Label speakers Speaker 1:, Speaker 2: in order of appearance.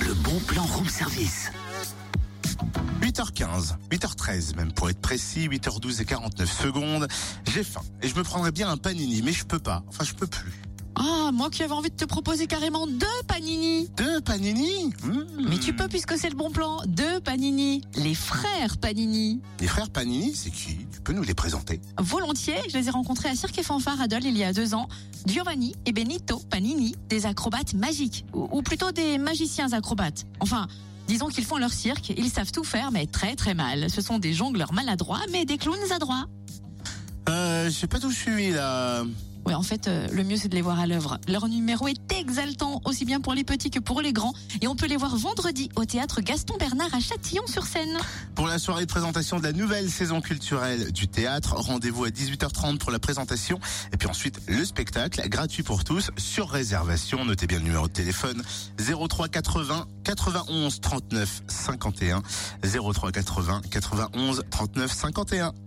Speaker 1: Le bon plan room service.
Speaker 2: 8h15, 8h13 même pour être précis, 8h12 et 49 secondes. J'ai faim et je me prendrais bien un panini, mais je peux pas. Enfin, je peux plus.
Speaker 3: Ah, moi qui avais envie de te proposer carrément deux panini.
Speaker 2: Deux panini Mmh.
Speaker 3: Mais tu peux puisque c'est le bon plan. Deux panini. Les frères panini.
Speaker 2: Les frères Panini, c'est qui Tu peux nous les présenter
Speaker 3: Volontiers, je les ai rencontrés à Cirque et Fanfare à Dole il y a deux ans. Giovanni et Benito Panini, des acrobates magiques. Ou, ou plutôt des magiciens acrobates. Enfin, disons qu'ils font leur cirque, ils savent tout faire mais très très mal. Ce sont des jongleurs maladroits mais des clowns adroits.
Speaker 2: Euh, je sais pas d'où je suis là.
Speaker 3: Ouais, en fait, euh, le mieux c'est de les voir à l'œuvre. Leur numéro est exaltant, aussi bien pour les petits que pour les grands. Et on peut les voir vendredi au théâtre Gaston Bernard à Châtillon-sur-Seine.
Speaker 2: Pour la soirée de présentation de la nouvelle saison culturelle du théâtre, rendez-vous à 18h30 pour la présentation et puis ensuite le spectacle gratuit pour tous sur réservation. Notez bien le numéro de téléphone 03 80 91 39 51 03 80 91 39 51.